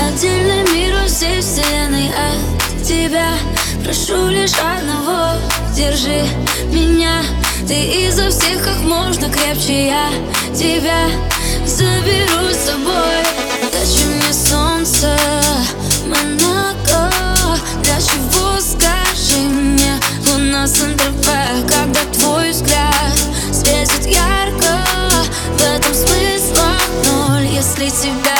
Отдельный мир во всей вселенной от тебя Прошу лишь одного, держи меня Ты изо всех как можно крепче. Я тебя заберу с собой. Дачи мне солнце, Монако. Для чего, скажи мне, луна с НТВ Когда твой взгляд светит ярко? В этом смысла ноль, если тебя